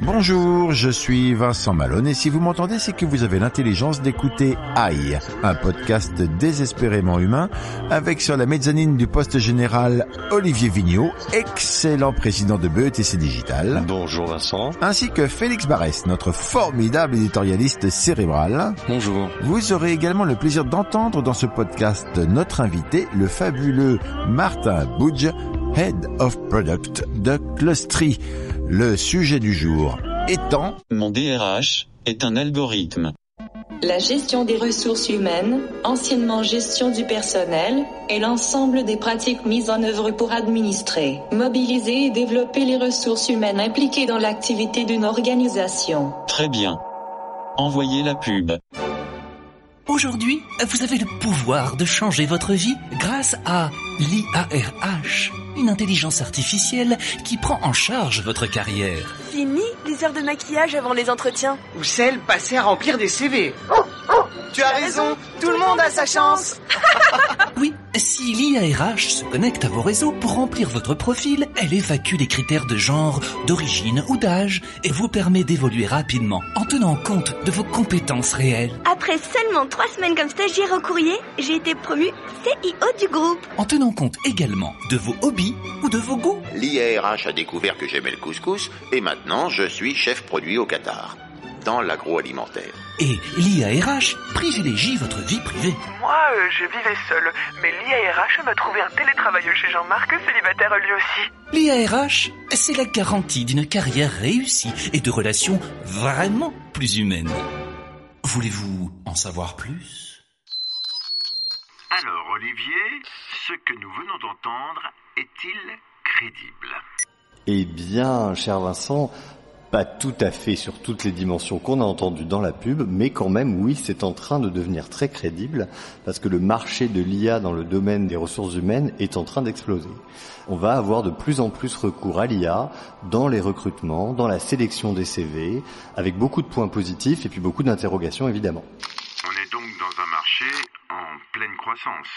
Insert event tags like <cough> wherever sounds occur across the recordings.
Bonjour, je suis Vincent Malone et si vous m'entendez, c'est que vous avez l'intelligence d'écouter AI, un podcast désespérément humain avec sur la mezzanine du poste général Olivier Vigneault, excellent président de BETC Digital, Bonjour Vincent. ainsi que Félix Barès, notre formidable éditorialiste cérébral. Bonjour. Vous aurez également le plaisir d'entendre dans ce podcast notre invité, le fabuleux Martin Boudge, Head of Product de Clustry. Le sujet du jour étant Mon DRH est un algorithme. La gestion des ressources humaines, anciennement gestion du personnel, est l'ensemble des pratiques mises en œuvre pour administrer, mobiliser et développer les ressources humaines impliquées dans l'activité d'une organisation. Très bien. Envoyez la pub. Aujourd'hui, vous avez le pouvoir de changer votre vie grâce à l'IARH, une intelligence artificielle qui prend en charge votre carrière. Fini les heures de maquillage avant les entretiens. Ou celle passée à remplir des CV. Tu as raison, tout le monde a sa chance. <laughs> Oui, si l'IARH se connecte à vos réseaux pour remplir votre profil, elle évacue les critères de genre, d'origine ou d'âge et vous permet d'évoluer rapidement en tenant compte de vos compétences réelles. Après seulement trois semaines comme stagiaire au courrier, j'ai été promue CIO du groupe. En tenant compte également de vos hobbies ou de vos goûts. L'IARH a découvert que j'aimais le couscous et maintenant je suis chef produit au Qatar, dans l'agroalimentaire. Et l'IARH privilégie votre vie privée. Moi, euh, je vivais seule, mais l'IARH m'a trouvé un télétravailleux chez Jean-Marc, célibataire lui aussi. L'IARH, c'est la garantie d'une carrière réussie et de relations vraiment plus humaines. Voulez-vous en savoir plus? Alors, Olivier, ce que nous venons d'entendre est-il crédible? Eh bien, cher Vincent, pas tout à fait sur toutes les dimensions qu'on a entendues dans la pub, mais quand même, oui, c'est en train de devenir très crédible parce que le marché de l'IA dans le domaine des ressources humaines est en train d'exploser. On va avoir de plus en plus recours à l'IA dans les recrutements, dans la sélection des CV, avec beaucoup de points positifs et puis beaucoup d'interrogations évidemment. On est donc dans un marché en pleine croissance.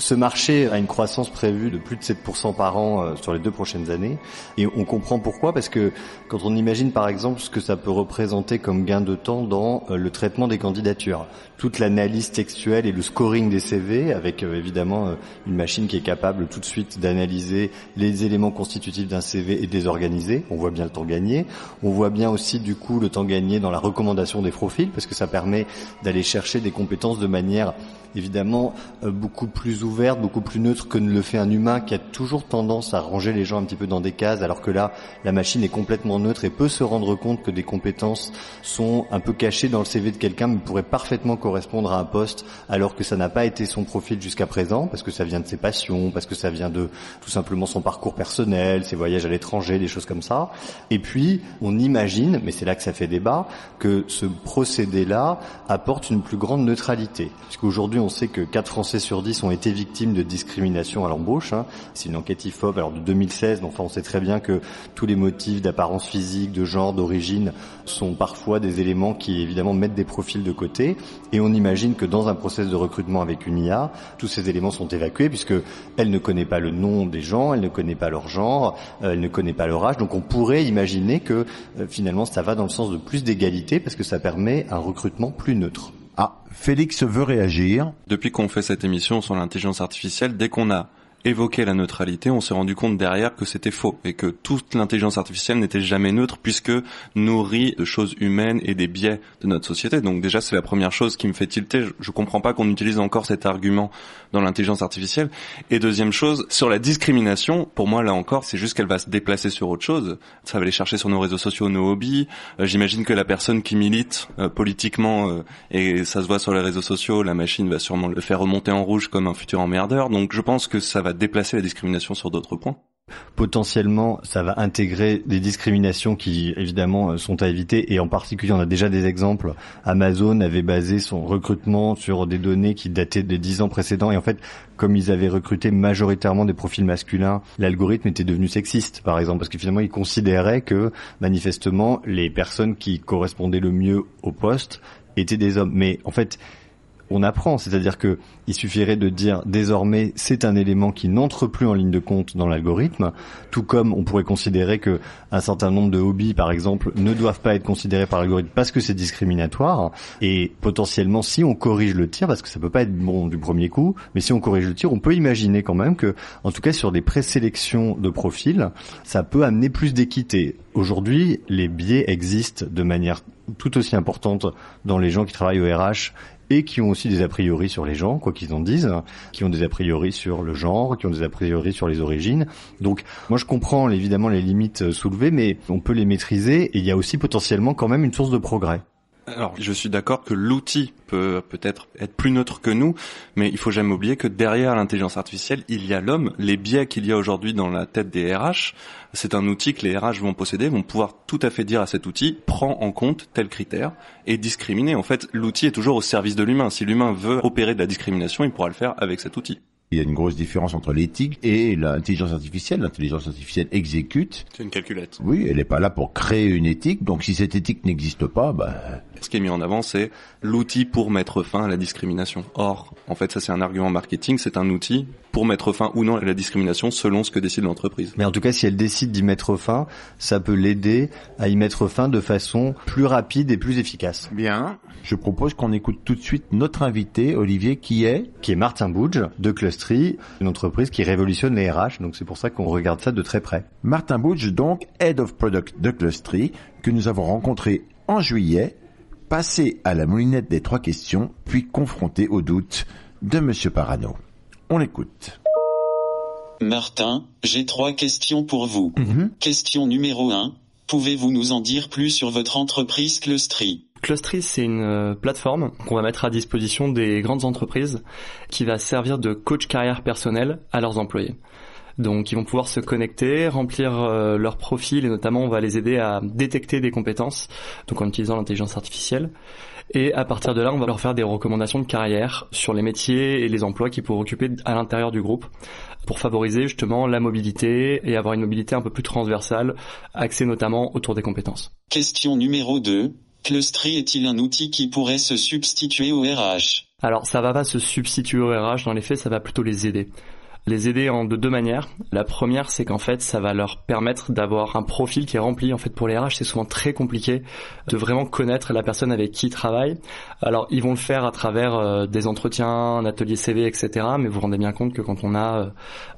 Ce marché a une croissance prévue de plus de 7% par an euh, sur les deux prochaines années. Et on comprend pourquoi, parce que quand on imagine par exemple ce que ça peut représenter comme gain de temps dans euh, le traitement des candidatures, toute l'analyse textuelle et le scoring des CV, avec euh, évidemment une machine qui est capable tout de suite d'analyser les éléments constitutifs d'un CV et de les organiser, on voit bien le temps gagné. On voit bien aussi du coup le temps gagné dans la recommandation des profils, parce que ça permet d'aller chercher des compétences de manière évidemment beaucoup plus ouverte, beaucoup plus neutre que ne le fait un humain qui a toujours tendance à ranger les gens un petit peu dans des cases, alors que là, la machine est complètement neutre et peut se rendre compte que des compétences sont un peu cachées dans le CV de quelqu'un, mais pourraient parfaitement correspondre à un poste, alors que ça n'a pas été son profil jusqu'à présent, parce que ça vient de ses passions, parce que ça vient de tout simplement son parcours personnel, ses voyages à l'étranger, des choses comme ça. Et puis, on imagine, mais c'est là que ça fait débat, que ce procédé-là apporte une plus grande neutralité. Puisqu'aujourd'hui, on sait que 4 Français sur 10 ont été victimes de discrimination à l'embauche. Hein. C'est une enquête IFOP alors de 2016, mais enfin on sait très bien que tous les motifs d'apparence physique, de genre, d'origine sont parfois des éléments qui évidemment mettent des profils de côté. Et on imagine que dans un process de recrutement avec une IA, tous ces éléments sont évacués puisque elle ne connaît pas le nom des gens, elle ne connaît pas leur genre, euh, elle ne connaît pas leur âge. Donc on pourrait imaginer que euh, finalement ça va dans le sens de plus d'égalité parce que ça permet un recrutement plus neutre. Ah, Félix veut réagir. Depuis qu'on fait cette émission sur l'intelligence artificielle, dès qu'on a évoquait la neutralité, on s'est rendu compte derrière que c'était faux et que toute l'intelligence artificielle n'était jamais neutre puisque nourrie de choses humaines et des biais de notre société. Donc déjà c'est la première chose qui me fait tilter. Je, je comprends pas qu'on utilise encore cet argument dans l'intelligence artificielle. Et deuxième chose, sur la discrimination, pour moi là encore, c'est juste qu'elle va se déplacer sur autre chose. Ça va aller chercher sur nos réseaux sociaux nos hobbies. Euh, J'imagine que la personne qui milite euh, politiquement euh, et ça se voit sur les réseaux sociaux, la machine va sûrement le faire remonter en rouge comme un futur emmerdeur. Donc je pense que ça va déplacer la discrimination sur d'autres points. Potentiellement, ça va intégrer des discriminations qui, évidemment, sont à éviter. Et en particulier, on a déjà des exemples. Amazon avait basé son recrutement sur des données qui dataient des dix ans précédents. Et en fait, comme ils avaient recruté majoritairement des profils masculins, l'algorithme était devenu sexiste, par exemple, parce que finalement, ils considéraient que, manifestement, les personnes qui correspondaient le mieux au poste étaient des hommes. Mais en fait, on apprend, c'est-à-dire que il suffirait de dire désormais c'est un élément qui n'entre plus en ligne de compte dans l'algorithme, tout comme on pourrait considérer que un certain nombre de hobbies par exemple ne doivent pas être considérés par l'algorithme parce que c'est discriminatoire et potentiellement si on corrige le tir parce que ça peut pas être bon du premier coup, mais si on corrige le tir, on peut imaginer quand même que en tout cas sur des présélections de profils, ça peut amener plus d'équité. Aujourd'hui, les biais existent de manière tout aussi importante dans les gens qui travaillent au RH et qui ont aussi des a priori sur les gens, quoi qu'ils en disent, qui ont des a priori sur le genre, qui ont des a priori sur les origines. Donc moi je comprends évidemment les limites soulevées, mais on peut les maîtriser et il y a aussi potentiellement quand même une source de progrès. Alors, je suis d'accord que l'outil peut peut-être être plus neutre que nous, mais il faut jamais oublier que derrière l'intelligence artificielle, il y a l'homme. Les biais qu'il y a aujourd'hui dans la tête des RH, c'est un outil que les RH vont posséder, vont pouvoir tout à fait dire à cet outil, prends en compte tel critère et discriminer. En fait, l'outil est toujours au service de l'humain. Si l'humain veut opérer de la discrimination, il pourra le faire avec cet outil. Il y a une grosse différence entre l'éthique et l'intelligence artificielle. L'intelligence artificielle exécute. C'est une calculette. Oui, elle n'est pas là pour créer une éthique. Donc si cette éthique n'existe pas, bah... Ce qui est mis en avant, c'est l'outil pour mettre fin à la discrimination. Or, en fait, ça c'est un argument marketing, c'est un outil pour mettre fin ou non à la discrimination selon ce que décide l'entreprise. Mais en tout cas, si elle décide d'y mettre fin, ça peut l'aider à y mettre fin de façon plus rapide et plus efficace. Bien. Je propose qu'on écoute tout de suite notre invité, Olivier, qui est Qui est Martin Boudge de Clustry, une entreprise qui révolutionne les RH. Donc c'est pour ça qu'on regarde ça de très près. Martin Boudge, donc Head of Product de Clustry, que nous avons rencontré en juillet, passé à la moulinette des trois questions, puis confronté aux doutes de Monsieur Parano. On l'écoute. Martin, j'ai trois questions pour vous. Mhm. Question numéro 1. Pouvez-vous nous en dire plus sur votre entreprise Clustry? Clustry, c'est une euh, plateforme qu'on va mettre à disposition des grandes entreprises qui va servir de coach carrière personnel à leurs employés. Donc ils vont pouvoir se connecter, remplir euh, leur profil et notamment on va les aider à détecter des compétences, donc en utilisant l'intelligence artificielle. Et à partir de là, on va leur faire des recommandations de carrière sur les métiers et les emplois qu'ils pourraient occuper à l'intérieur du groupe pour favoriser justement la mobilité et avoir une mobilité un peu plus transversale, axée notamment autour des compétences. Question numéro 2. Clustry est-il un outil qui pourrait se substituer au RH Alors ça va pas se substituer au RH, dans les faits ça va plutôt les aider les aider en de deux manières. La première, c'est qu'en fait, ça va leur permettre d'avoir un profil qui est rempli. En fait, pour les RH, c'est souvent très compliqué de vraiment connaître la personne avec qui ils travaillent. Alors, ils vont le faire à travers euh, des entretiens, un atelier CV, etc. Mais vous vous rendez bien compte que quand on a euh,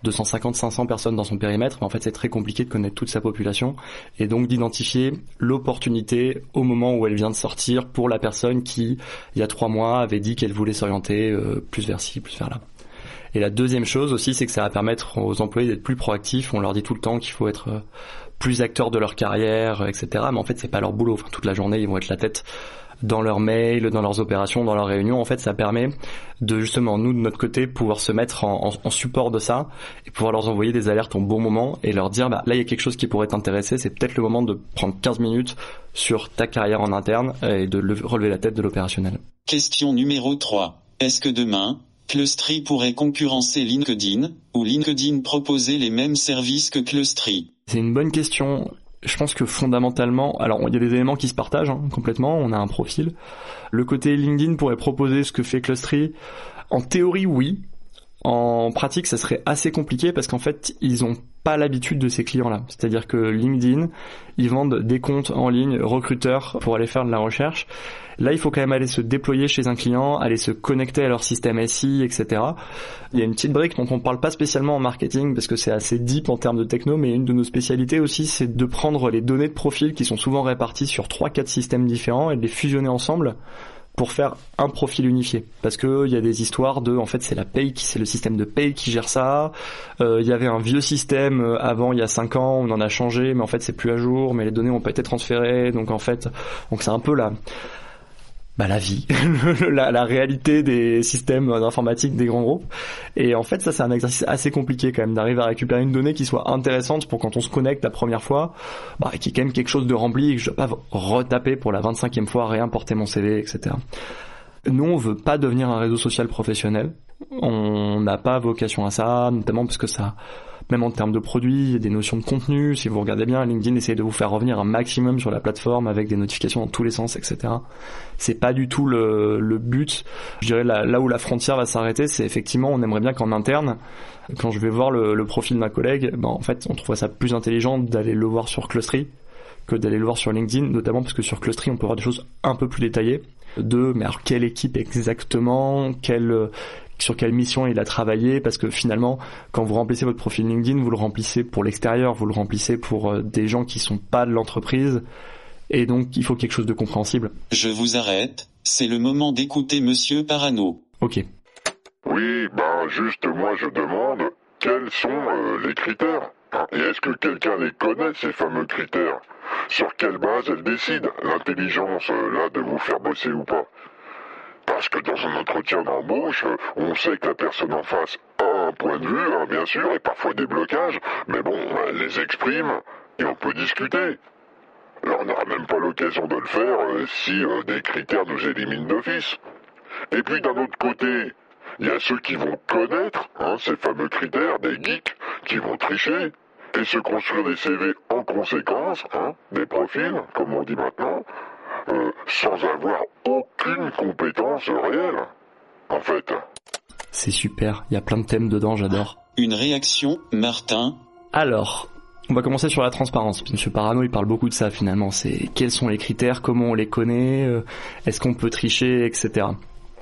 250, 500 personnes dans son périmètre, en fait, c'est très compliqué de connaître toute sa population et donc d'identifier l'opportunité au moment où elle vient de sortir pour la personne qui, il y a trois mois, avait dit qu'elle voulait s'orienter euh, plus vers ci, plus vers là. Et la deuxième chose aussi, c'est que ça va permettre aux employés d'être plus proactifs. On leur dit tout le temps qu'il faut être euh, plus acteur de leur carrière, etc. Mais en fait, c'est pas leur boulot. Enfin, toute la journée, ils vont être la tête dans leurs mails, dans leurs opérations, dans leurs réunions. En fait, ça permet de justement nous de notre côté pouvoir se mettre en support de ça et pouvoir leur envoyer des alertes au bon moment et leur dire bah là il y a quelque chose qui pourrait t'intéresser. C'est peut-être le moment de prendre 15 minutes sur ta carrière en interne et de relever la tête de l'opérationnel. Question numéro 3. Est-ce que demain, Clustry pourrait concurrencer LinkedIn, ou LinkedIn proposer les mêmes services que Clustry C'est une bonne question. Je pense que fondamentalement, alors il y a des éléments qui se partagent hein, complètement, on a un profil. Le côté LinkedIn pourrait proposer ce que fait Clustry. En théorie, oui. En pratique, ça serait assez compliqué parce qu'en fait, ils ont pas l'habitude de ces clients-là. C'est-à-dire que LinkedIn, ils vendent des comptes en ligne recruteurs pour aller faire de la recherche. Là, il faut quand même aller se déployer chez un client, aller se connecter à leur système SI, etc. Il y a une petite brique dont on parle pas spécialement en marketing parce que c'est assez deep en termes de techno, mais une de nos spécialités aussi, c'est de prendre les données de profil qui sont souvent réparties sur trois, quatre systèmes différents et de les fusionner ensemble pour faire un profil unifié. Parce que il y a des histoires de en fait c'est la paye qui c'est le système de paye qui gère ça. Euh, il y avait un vieux système euh, avant il y a cinq ans on en a changé mais en fait c'est plus à jour mais les données ont pas été transférées. Donc en fait donc c'est un peu la bah, la vie, <laughs> la, réalité des systèmes informatiques des grands groupes. Et en fait, ça, c'est un exercice assez compliqué quand même d'arriver à récupérer une donnée qui soit intéressante pour quand on se connecte la première fois, bah, qui est quand même quelque chose de rempli et que je dois pas retaper pour la 25e fois, réimporter mon CV, etc. Nous, on veut pas devenir un réseau social professionnel. On n'a pas vocation à ça, notamment parce que ça, même en termes de produits, des notions de contenu. Si vous regardez bien, LinkedIn essaie de vous faire revenir un maximum sur la plateforme avec des notifications dans tous les sens, etc. C'est pas du tout le, le but. Je dirais là, où la frontière va s'arrêter, c'est effectivement, on aimerait bien qu'en interne, quand je vais voir le, le profil ma collègue, ben en fait, on trouve ça plus intelligent d'aller le voir sur Clustry que d'aller le voir sur LinkedIn, notamment parce que sur Clustry, on peut voir des choses un peu plus détaillées de mais alors quelle équipe exactement, quelle sur quelle mission il a travaillé parce que finalement quand vous remplissez votre profil LinkedIn vous le remplissez pour l'extérieur vous le remplissez pour euh, des gens qui sont pas de l'entreprise et donc il faut quelque chose de compréhensible. Je vous arrête. C'est le moment d'écouter monsieur Parano. Ok. Oui ben juste moi je demande quels sont euh, les critères? Et est-ce que quelqu'un les connaît ces fameux critères? Sur quelle base elle décide l'intelligence euh, là de vous faire bosser ou pas? Parce que dans un entretien d'embauche, on sait que la personne en face a un point de vue, hein, bien sûr, et parfois des blocages, mais bon, elle les exprime et on peut discuter. Là, on n'aura même pas l'occasion de le faire euh, si euh, des critères nous éliminent d'office. Et puis d'un autre côté, il y a ceux qui vont connaître hein, ces fameux critères, des geeks, qui vont tricher et se construire des CV en conséquence, hein, des profils, comme on dit maintenant, euh, sans avoir aucune compétence réelle, en fait. C'est super, il y a plein de thèmes dedans, j'adore. Une réaction, Martin Alors, on va commencer sur la transparence. Monsieur Parano, il parle beaucoup de ça finalement. C'est quels sont les critères, comment on les connaît, euh, est-ce qu'on peut tricher, etc.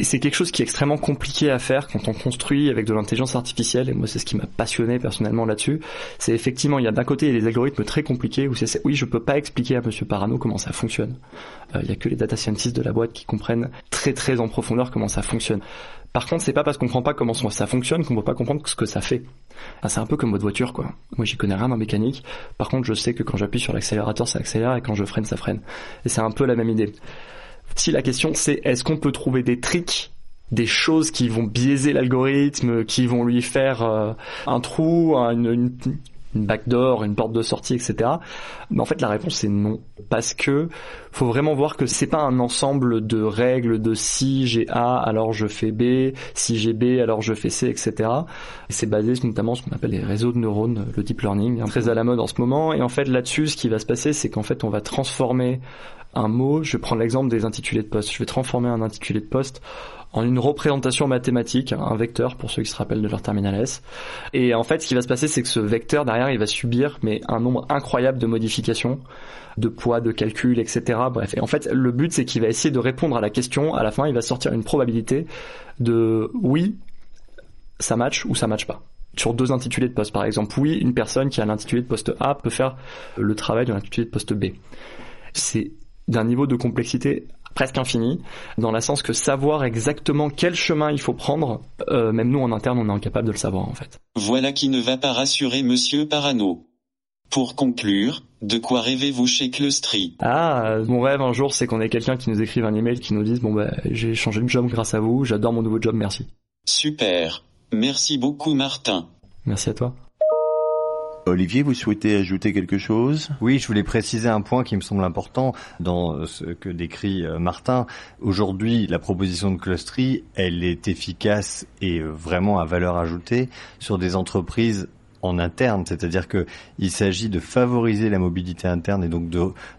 Et c'est quelque chose qui est extrêmement compliqué à faire quand on construit avec de l'intelligence artificielle. Et moi, c'est ce qui m'a passionné personnellement là-dessus. C'est effectivement, il y a d'un côté des algorithmes très compliqués où c'est, oui, je peux pas expliquer à Monsieur Parano comment ça fonctionne. Euh, il y a que les data scientists de la boîte qui comprennent très très en profondeur comment ça fonctionne. Par contre, c'est pas parce qu'on comprend pas comment ça fonctionne qu'on peut pas comprendre ce que ça fait. Ah, c'est un peu comme votre voiture, quoi. Moi, j'y connais rien en mécanique. Par contre, je sais que quand j'appuie sur l'accélérateur, ça accélère et quand je freine, ça freine. Et c'est un peu la même idée. Si la question c'est est-ce qu'on peut trouver des tricks des choses qui vont biaiser l'algorithme, qui vont lui faire euh, un trou, une, une, une backdoor, une porte de sortie, etc. Mais en fait, la réponse c'est non, parce que faut vraiment voir que c'est pas un ensemble de règles de si j'ai A, alors je fais B, si j'ai B, alors je fais C, etc. c'est basé notamment sur ce qu'on appelle les réseaux de neurones, le deep learning, très à la mode en ce moment. Et en fait, là-dessus, ce qui va se passer, c'est qu'en fait, on va transformer un mot. Je vais prendre l'exemple des intitulés de poste. Je vais transformer un intitulé de poste en une représentation mathématique, un vecteur pour ceux qui se rappellent de leur terminal S. Et en fait, ce qui va se passer, c'est que ce vecteur derrière, il va subir mais un nombre incroyable de modifications, de poids, de calcul, etc. Bref. Et en fait, le but, c'est qu'il va essayer de répondre à la question. À la fin, il va sortir une probabilité de oui, ça match ou ça match pas sur deux intitulés de poste. Par exemple, oui, une personne qui a l'intitulé de poste A peut faire le travail de l'intitulé de poste B. C'est d'un niveau de complexité presque infini, dans le sens que savoir exactement quel chemin il faut prendre, euh, même nous en interne, on est incapable de le savoir en fait. Voilà qui ne va pas rassurer Monsieur Parano. Pour conclure, de quoi rêvez-vous chez Clustry Ah, mon rêve un jour, c'est qu'on ait quelqu'un qui nous écrive un email qui nous dise bon bah j'ai changé de job grâce à vous, j'adore mon nouveau job, merci. Super. Merci beaucoup Martin. Merci à toi. Olivier, vous souhaitez ajouter quelque chose? Oui, je voulais préciser un point qui me semble important dans ce que décrit euh, Martin. Aujourd'hui, la proposition de Clustry, elle est efficace et euh, vraiment à valeur ajoutée sur des entreprises en interne, c'est-à-dire que il s'agit de favoriser la mobilité interne et donc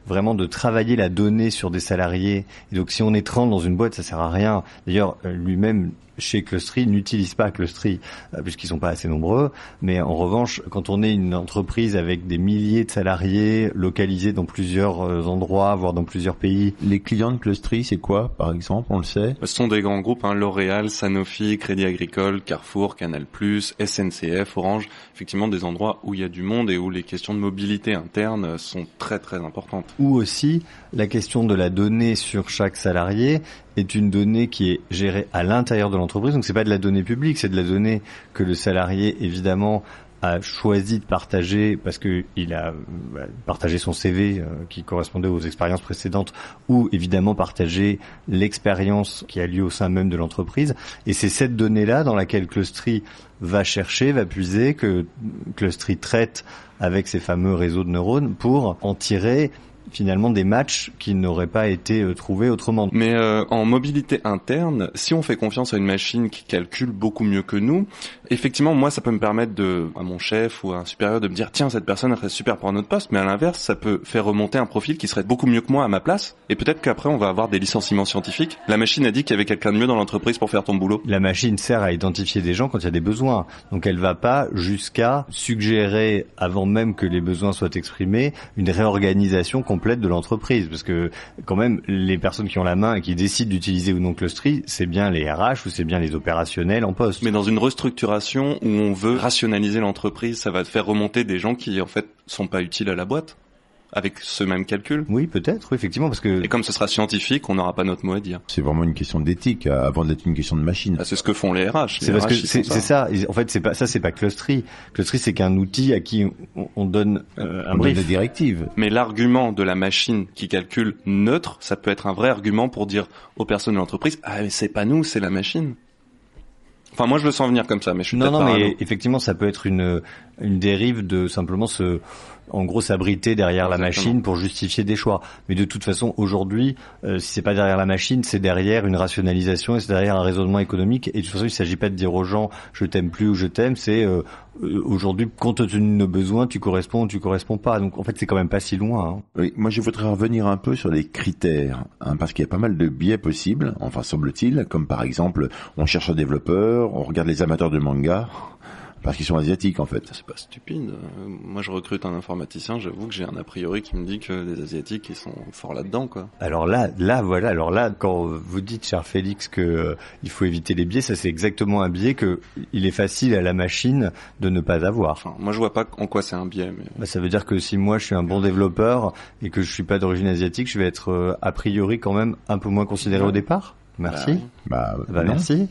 vraiment de travailler la donnée sur des salariés. Et donc si on est 30 dans une boîte, ça sert à rien. D'ailleurs, euh, lui-même chez Clustry n'utilisent pas Clustry euh, puisqu'ils sont pas assez nombreux. Mais en revanche, quand on est une entreprise avec des milliers de salariés localisés dans plusieurs euh, endroits, voire dans plusieurs pays, les clients de Clustry, c'est quoi, par exemple On le sait? Ce sont des grands groupes, hein, L'Oréal, Sanofi, Crédit Agricole, Carrefour, Canal+, SNCF, Orange. Effectivement, des endroits où il y a du monde et où les questions de mobilité interne sont très très importantes. Ou aussi la question de la donnée sur chaque salarié est une donnée qui est gérée à l'intérieur de l'entreprise. Donc c'est pas de la donnée publique, c'est de la donnée que le salarié évidemment a choisi de partager parce que il a euh, partagé son CV euh, qui correspondait aux expériences précédentes ou évidemment partagé l'expérience qui a lieu au sein même de l'entreprise et c'est cette donnée là dans laquelle Clustry va chercher, va puiser que Clustry traite avec ces fameux réseaux de neurones pour en tirer finalement des matchs qui n'auraient pas été euh, trouvés autrement. Mais euh, en mobilité interne, si on fait confiance à une machine qui calcule beaucoup mieux que nous, effectivement, moi, ça peut me permettre de, à mon chef ou à un supérieur de me dire, tiens, cette personne serait super pour un autre poste, mais à l'inverse, ça peut faire remonter un profil qui serait beaucoup mieux que moi à ma place, et peut-être qu'après, on va avoir des licenciements scientifiques. La machine a dit qu'il y avait quelqu'un de mieux dans l'entreprise pour faire ton boulot. La machine sert à identifier des gens quand il y a des besoins, donc elle va pas jusqu'à suggérer, avant même que les besoins soient exprimés, une réorganisation complète de l'entreprise, parce que quand même, les personnes qui ont la main et qui décident d'utiliser ou non Clustry, c'est bien les RH ou c'est bien les opérationnels en poste. Mais dans une restructuration où on veut rationaliser l'entreprise, ça va faire remonter des gens qui en fait sont pas utiles à la boîte avec ce même calcul Oui, peut-être, oui, effectivement, parce que... Et comme ce sera scientifique, on n'aura pas notre mot à dire. C'est vraiment une question d'éthique, euh, avant d'être une question de machine. Ah, c'est ce que font les RH. C'est parce que c'est ça. En fait, c'est pas ça, c'est pas Clustry. Clustry, c'est qu'un outil à qui on, on donne euh, un on brief. donne des directives. Mais l'argument de la machine qui calcule neutre, ça peut être un vrai argument pour dire aux personnes de l'entreprise, ah mais c'est pas nous, c'est la machine. Enfin, moi, je le sens venir comme ça, mais je suis non, non, parano. mais effectivement, ça peut être une une dérive de simplement se, en gros, s'abriter derrière la machine pour justifier des choix. Mais de toute façon, aujourd'hui, euh, si c'est pas derrière la machine, c'est derrière une rationalisation et c'est derrière un raisonnement économique. Et de toute façon, il s'agit pas de dire aux gens je t'aime plus ou je t'aime. C'est euh, euh, aujourd'hui, compte tenu de nos besoins, tu corresponds ou tu corresponds pas. Donc en fait, c'est quand même pas si loin. hein. Oui, moi je voudrais revenir un peu sur les critères, hein, parce qu'il y a pas mal de biais possibles, enfin semble-t-il, comme par exemple, on cherche un développeur, on regarde les amateurs de manga, parce qu'ils sont asiatiques en fait. C'est pas stupide. Euh, Moi, je recrute un informaticien, j'avoue que j'ai un a priori qui me dit que les Asiatiques, ils sont forts là-dedans, quoi. Alors là, là, voilà. Alors là, quand vous dites, cher Félix, que euh, il faut éviter les biais, ça c'est exactement un biais que il est facile à la machine de ne pas avoir. Enfin, moi, je vois pas en quoi c'est un biais, mais... Bah, ça veut dire que si moi je suis un bon développeur et que je suis pas d'origine asiatique, je vais être euh, a priori quand même un peu moins considéré au départ. Merci. Bah, Bah, non. merci.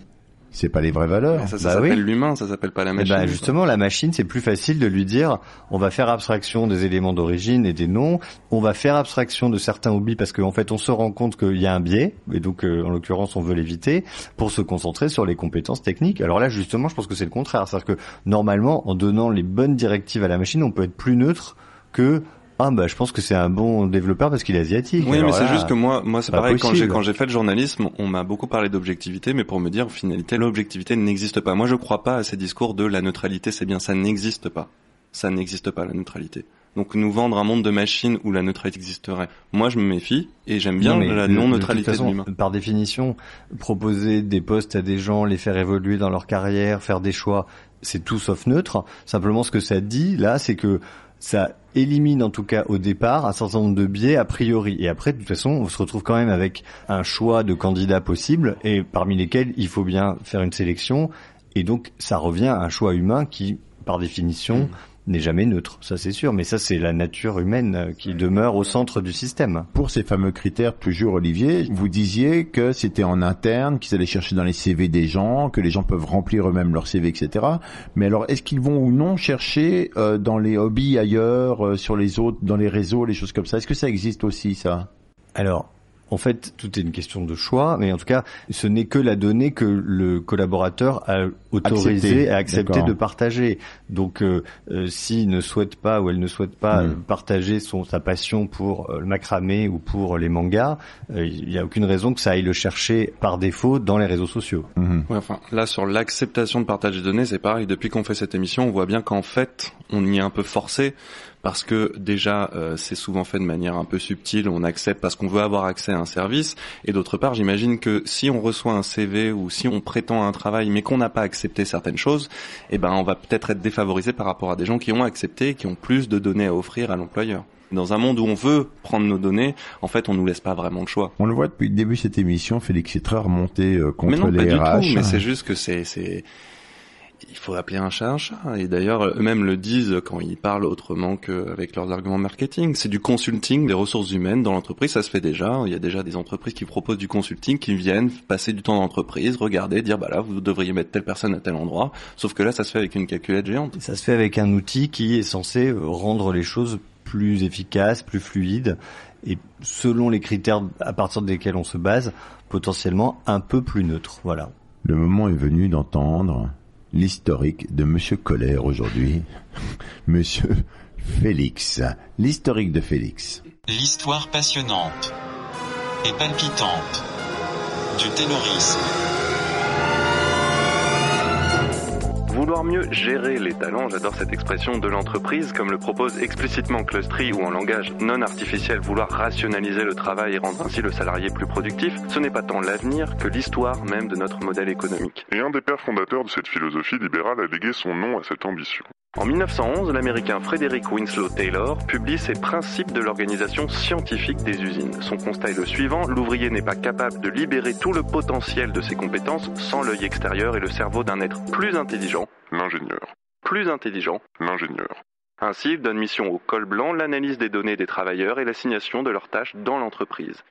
C'est pas les vraies valeurs. Mais ça, ça Bah s'appelle oui. l'humain, ça s'appelle pas la Eh machine. ben, justement, la machine, c'est plus facile de lui dire, on va faire abstraction des éléments d'origine et des noms, on va faire abstraction de certains hobbies parce qu'en fait, on se rend compte qu'il y a un biais, et donc, euh, en l'occurrence, on veut l'éviter, pour se concentrer sur les compétences techniques. Alors là, justement, je pense que c'est le contraire. C'est-à-dire que, normalement, en donnant les bonnes directives à la machine, on peut être plus neutre que, ah, bah, je pense que c'est un bon développeur parce qu'il est asiatique. Oui, mais c'est là, juste que moi, moi c'est pareil. Quand j'ai quand j'ai fait le journalisme, on m'a beaucoup parlé d'objectivité, mais pour me dire, en finalité, l'objectivité n'existe pas. Moi, je crois pas à ces discours de la neutralité, c'est bien, ça n'existe pas. Ça n'existe pas la neutralité. Donc nous vendre un monde de machines où la neutralité existerait. Moi, je me méfie et j'aime bien Non, la non-neutralité de, l'humain. Par définition, proposer des postes à des gens, les faire évoluer dans leur carrière, faire des choix, c'est tout sauf neutre. Simplement, ce que ça dit là, c'est que ça élimine en tout cas au départ un certain nombre de biais a priori. Et après, de toute façon, on se retrouve quand même avec un choix de candidats possibles et parmi lesquels il faut bien faire une sélection. Et donc, ça revient à un choix humain qui, par définition, n'est jamais neutre. Ça, c'est sûr. Mais ça, c'est la nature humaine euh, qui demeure au centre du système. Pour ces fameux critères, toujours Olivier, vous disiez que c'était en interne, qu'ils allaient chercher dans les CV des gens, que les gens peuvent remplir eux-mêmes leur CV, etc. Mais alors, est-ce qu'ils vont ou non chercher euh, dans les hobbies ailleurs, euh, sur les autres, dans les réseaux, les choses comme ça? Est-ce que ça existe aussi, ça? Alors, en fait, tout est une question de choix, mais en tout cas, ce n'est que la donnée que le collaborateur a autorisé, Accepté, a accepté d'accord. de partager. Donc, euh, euh, s'il ne souhaite pas ou elle ne souhaite pas Mm. euh, partager son sa passion pour euh, le macramé ou pour les mangas, euh, il n'y a aucune raison que ça aille le chercher par défaut dans les réseaux sociaux. Ouais, enfin, là, sur l'acceptation de partage des données, c'est pareil. Depuis qu'on fait cette émission, on voit bien qu'en fait, on y est un peu forcé parce que déjà euh, c'est souvent fait de manière un peu subtile, on accepte parce qu'on veut avoir accès à un service, et d'autre part j'imagine que si on reçoit un CV ou si on prétend un travail mais qu'on n'a pas accepté certaines choses, eh ben on va peut-être être défavorisé par rapport à des gens qui ont accepté et qui ont plus de données à offrir à l'employeur. Dans un monde où on veut prendre nos données, en fait, on nous laisse pas vraiment le choix. On le voit depuis le début de cette émission, Félix est très remonté euh, contre mais non, les pas RH. du tout. Mais c'est juste que c'est, c'est, il faut appeler un chat un chat. Et d'ailleurs, eux-mêmes le disent quand ils parlent autrement qu'avec leurs arguments marketing. C'est du consulting des ressources humaines dans l'entreprise. Ça se fait déjà. Il y a déjà des entreprises qui proposent du consulting, qui viennent passer du temps dans l'entreprise, regarder, dire bah là, vous devriez mettre telle personne à tel endroit. Sauf que là, ça se fait avec une calculette géante. Ça se fait avec un outil qui est censé rendre les choses plus efficaces, plus fluides et selon les critères à partir desquels on se base, potentiellement un peu plus neutre. Voilà. Le moment est venu d'entendre l'historique de Monsieur Colère aujourd'hui. <laughs> Monsieur Félix. L'historique de Félix. L'histoire passionnante et palpitante du terrorisme. Vouloir mieux gérer les talents, j'adore cette expression de l'entreprise, comme le propose explicitement Clustry ou en langage non artificiel, vouloir rationaliser le travail et rendre ainsi le salarié plus productif, ce n'est pas tant l'avenir que l'histoire même de notre modèle économique. Et un des pères fondateurs de cette philosophie libérale a légué son nom à cette ambition. En 1911, l'américain Frederick Winslow Taylor publie ses principes de l'organisation scientifique des usines. Son constat est le suivant, l'ouvrier n'est pas capable de libérer tout le potentiel de ses compétences sans l'œil extérieur et le cerveau d'un être plus intelligent, l'ingénieur. Plus intelligent, l'ingénieur. Ainsi, il donne mission au col blanc l'analyse des données des travailleurs et l'assignation de leurs tâches dans l'entreprise.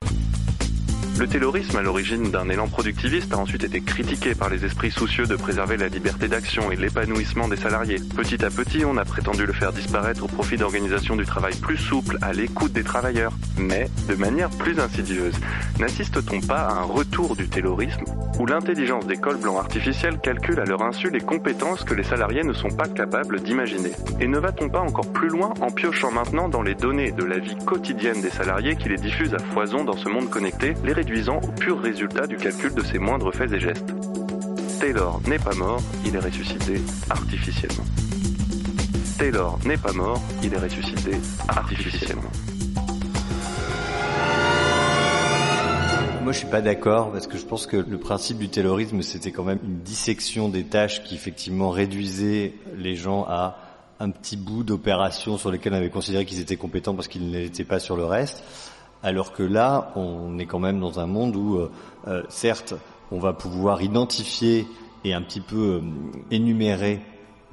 Le taylorisme, à l'origine d'un élan productiviste, a ensuite été critiqué par les esprits soucieux de préserver la liberté d'action et l'épanouissement des salariés. Petit à petit, on a prétendu le faire disparaître au profit d'organisations du travail plus souples, à l'écoute des travailleurs. Mais, de manière plus insidieuse, n'assiste-t-on pas à un retour du taylorisme, où l'intelligence des cols blancs artificiels calcule à leur insu les compétences que les salariés ne sont pas capables d'imaginer Et ne va-t-on pas encore plus loin en piochant maintenant dans les données de la vie quotidienne des salariés qui les diffusent à foison dans ce monde connecté, les réduisant au pur résultat du calcul de ses moindres faits et gestes? Taylor n'est pas mort, il est ressuscité artificiellement. Taylor n'est pas mort, il est ressuscité artificiellement. Moi, je suis pas d'accord parce que je pense que le principe du taylorisme, c'était quand même une dissection des tâches qui effectivement réduisait les gens à un petit bout d'opération sur lesquelles on avait considéré qu'ils étaient compétents parce qu'ils n'étaient pas sur le reste. Alors que là, on est quand même dans un monde où, euh, euh, certes, on va pouvoir identifier et un petit peu euh, énumérer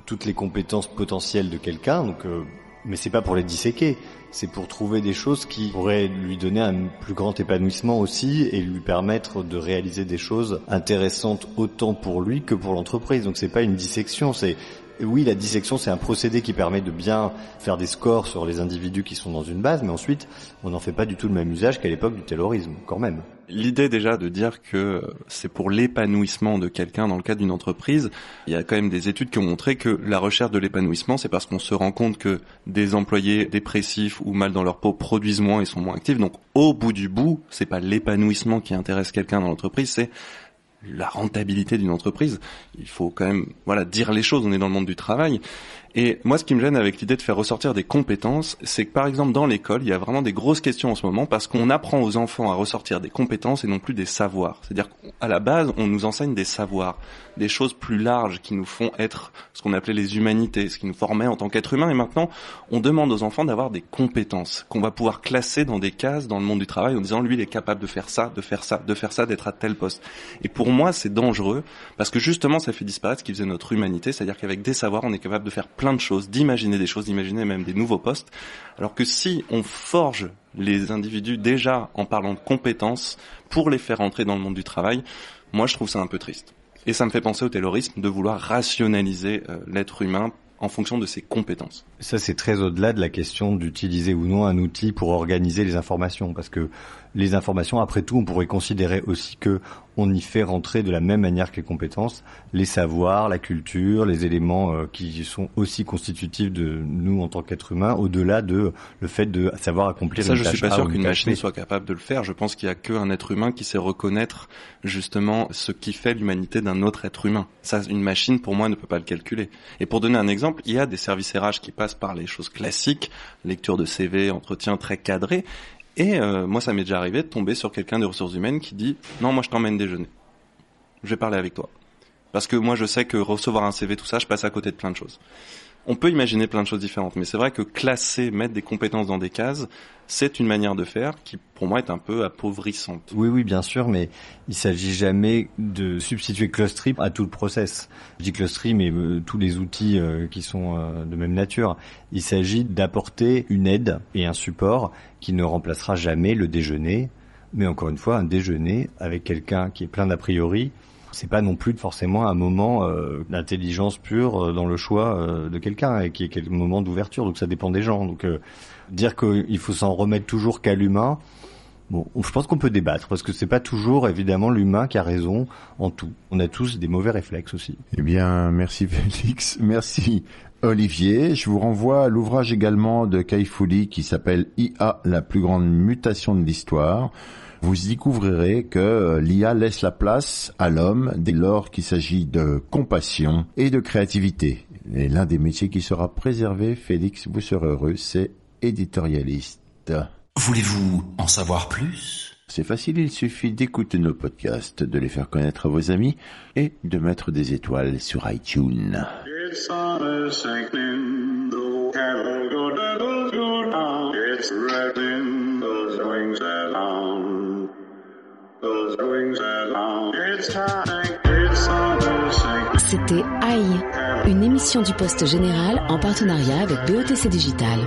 toutes les compétences potentielles de quelqu'un. Euh, mais c'est pas pour les disséquer, c'est pour trouver des choses qui pourraient lui donner un plus grand épanouissement aussi et lui permettre de réaliser des choses intéressantes autant pour lui que pour l'entreprise. Donc c'est pas une dissection, c'est oui, la dissection, c'est un procédé qui permet de bien faire des scores sur les individus qui sont dans une base, mais ensuite, on n'en fait pas du tout le même usage qu'à l'époque du taylorisme, quand même. L'idée déjà de dire que c'est pour l'épanouissement de quelqu'un dans le cadre d'une entreprise, il y a quand même des études qui ont montré que la recherche de l'épanouissement, c'est parce qu'on se rend compte que des employés dépressifs ou mal dans leur peau produisent moins et sont moins actifs. Donc au bout du bout, c'est pas l'épanouissement qui intéresse quelqu'un dans l'entreprise, c'est la rentabilité d'une entreprise. Il faut quand même, voilà, dire les choses. On est dans le monde du travail. Et moi, ce qui me gêne avec l'idée de faire ressortir des compétences, c'est que par exemple dans l'école, il y a vraiment des grosses questions en ce moment parce qu'on apprend aux enfants à ressortir des compétences et non plus des savoirs. C'est-à-dire qu'à la base, on nous enseigne des savoirs, des choses plus larges qui nous font être ce qu'on appelait les humanités, ce qui nous formait en tant qu'être humain. Et maintenant, on demande aux enfants d'avoir des compétences qu'on va pouvoir classer dans des cases dans le monde du travail en disant lui, il est capable de faire ça, de faire ça, de faire ça, d'être à tel poste. Et pour moi, c'est dangereux parce que justement, ça fait disparaître ce qui faisait notre humanité, c'est-à-dire qu'avec des savoirs, on est capable de faire plein de choses, d'imaginer des choses, d'imaginer même des nouveaux postes. Alors que si on forge les individus déjà en parlant de compétences pour les faire entrer dans le monde du travail, moi je trouve ça un peu triste. Et ça me fait penser au taylorisme de vouloir rationaliser euh, l'être humain en fonction de ses compétences. Ça, c'est très au-delà de la question d'utiliser ou non un outil pour organiser les informations, parce que les informations, après tout, on pourrait considérer aussi que on y fait rentrer de la même manière que les compétences les savoirs, la culture, les éléments euh, qui sont aussi constitutifs de nous en tant qu'êtres humains, au-delà de le fait de savoir accomplir Ça, une je tâche suis pas sûr qu'une machine soit capable de le faire. Je pense qu'il y a qu'un être humain qui sait reconnaître justement ce qui fait l'humanité d'un autre être humain. Ça, une machine, pour moi, ne peut pas le calculer. Et pour donner un exemple, il y a des services RH qui passent par les choses classiques, lecture de CV, entretien très cadré. Et euh, moi, ça m'est déjà arrivé de tomber sur quelqu'un des ressources humaines qui dit non, moi, je t'emmène déjeuner. Je vais parler avec toi. Parce que moi, je sais que recevoir un CV, tout ça, je passe à côté de plein de choses. On peut imaginer plein de choses différentes, mais c'est vrai que classer, mettre des compétences dans des cases, c'est une manière de faire qui, pour moi, est un peu appauvrissante. Oui, oui, bien sûr, mais il s'agit jamais de substituer Clustry à tout le process. Je dis Clustry, mais euh, tous les outils euh, qui sont euh, de même nature. Il s'agit d'apporter une aide et un support qui ne remplacera jamais le déjeuner, mais encore une fois, un déjeuner avec quelqu'un qui est plein d'a priori, c'est pas non plus forcément un moment euh, d'intelligence pure euh, dans le choix euh, de quelqu'un et qui est quel moment d'ouverture. Donc ça dépend des gens. Donc dire qu'il faut s'en remettre toujours qu'à l'humain. Bon, je pense qu'on peut débattre parce que c'est pas toujours évidemment l'humain qui a raison en tout. On a tous des mauvais réflexes aussi. Eh bien, merci <laughs> Félix, merci Olivier. Je vous renvoie à l'ouvrage également de Kaifouli qui s'appelle IA, la plus grande mutation de l'histoire. Vous y découvrirez que euh, l'IA laisse la place à l'homme dès lors qu'il s'agit de compassion et de créativité. Et l'un des métiers qui sera préservé, Félix, vous serez heureux, c'est éditorialiste. Voulez-vous en savoir plus? C'est facile, il suffit d'écouter nos podcasts, de les faire connaître à vos amis et de mettre des étoiles sur iTunes. It's C'était AI, une émission du Poste Général en partenariat avec BETC Digital.